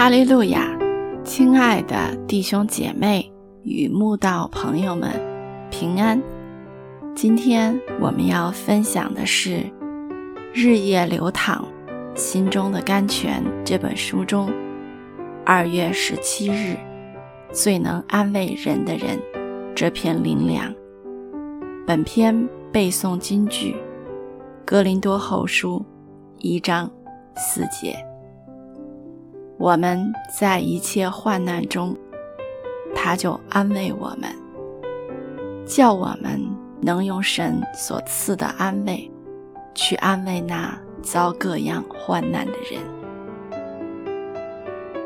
哈利路亚，亲爱的弟兄姐妹与慕道朋友们，平安。今天我们要分享的是《日夜流淌心中的甘泉》这本书中二月十七日最能安慰人的人这篇灵粮。本篇背诵金句：哥林多后书一章四节。我们在一切患难中，他就安慰我们，叫我们能用神所赐的安慰，去安慰那遭各样患难的人。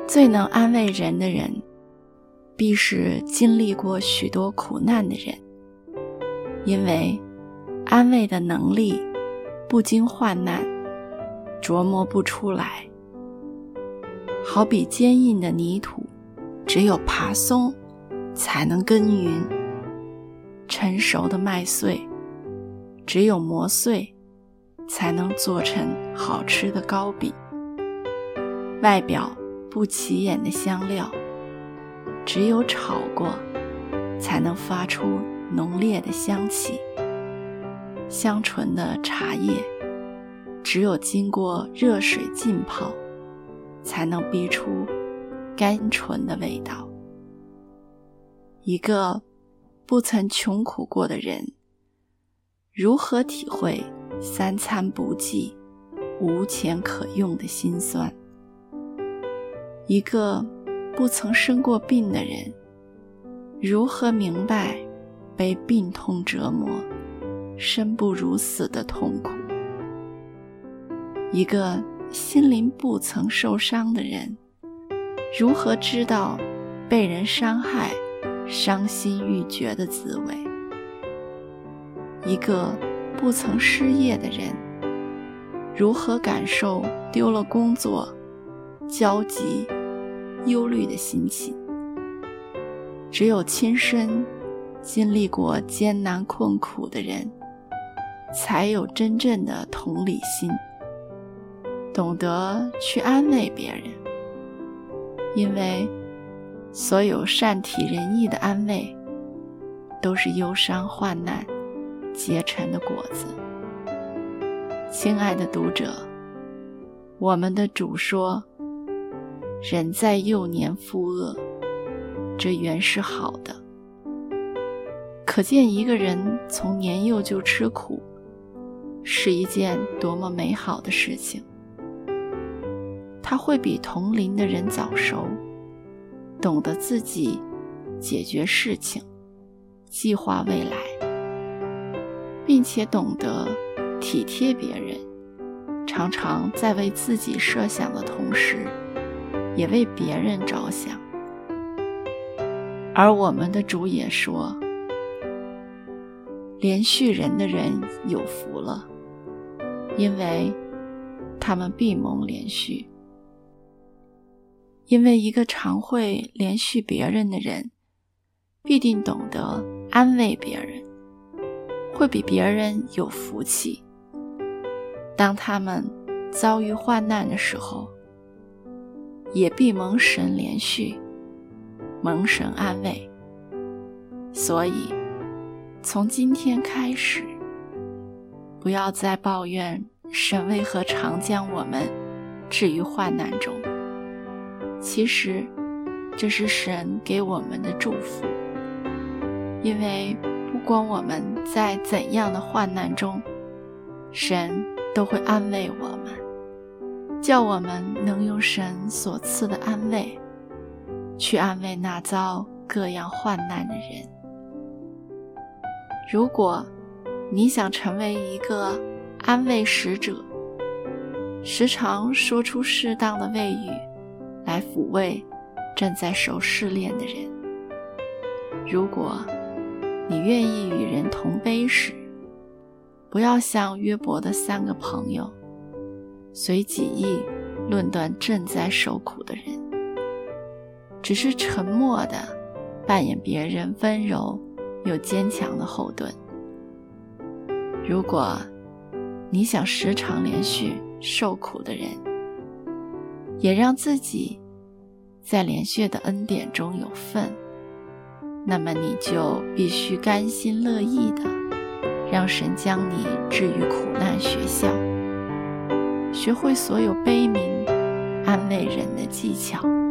最能安慰人的人，必是经历过许多苦难的人，因为安慰的能力不经患难，琢磨不出来。好比坚硬的泥土，只有爬松才能耕耘；成熟的麦穗，只有磨碎才能做成好吃的糕饼。外表不起眼的香料，只有炒过才能发出浓烈的香气。香醇的茶叶，只有经过热水浸泡。才能逼出甘醇的味道。一个不曾穷苦过的人，如何体会三餐不济、无钱可用的辛酸？一个不曾生过病的人，如何明白被病痛折磨、生不如死的痛苦？一个。心灵不曾受伤的人，如何知道被人伤害、伤心欲绝的滋味？一个不曾失业的人，如何感受丢了工作、焦急、忧虑的心情？只有亲身经历过艰难困苦的人，才有真正的同理心。懂得去安慰别人，因为所有善体人意的安慰，都是忧伤患难结成的果子。亲爱的读者，我们的主说：“人在幼年负恶，这原是好的。”可见一个人从年幼就吃苦，是一件多么美好的事情。他会比同龄的人早熟，懂得自己解决事情、计划未来，并且懂得体贴别人，常常在为自己设想的同时，也为别人着想。而我们的主也说：“连续人的人有福了，因为他们必蒙连续。”因为一个常会连续别人的人，必定懂得安慰别人，会比别人有福气。当他们遭遇患难的时候，也必蒙神连续，蒙神安慰。所以，从今天开始，不要再抱怨神为何常将我们置于患难中。其实，这是神给我们的祝福，因为不管我们在怎样的患难中，神都会安慰我们，叫我们能用神所赐的安慰，去安慰那遭各样患难的人。如果你想成为一个安慰使者，时常说出适当的慰语。来抚慰正在受试炼的人。如果你愿意与人同悲时，不要像约伯的三个朋友，随己意论断正在受苦的人，只是沉默的扮演别人温柔又坚强的后盾。如果你想时常连续受苦的人，也让自己在连续的恩典中有份，那么你就必须甘心乐意的让神将你置于苦难学校，学会所有悲悯、安慰人的技巧。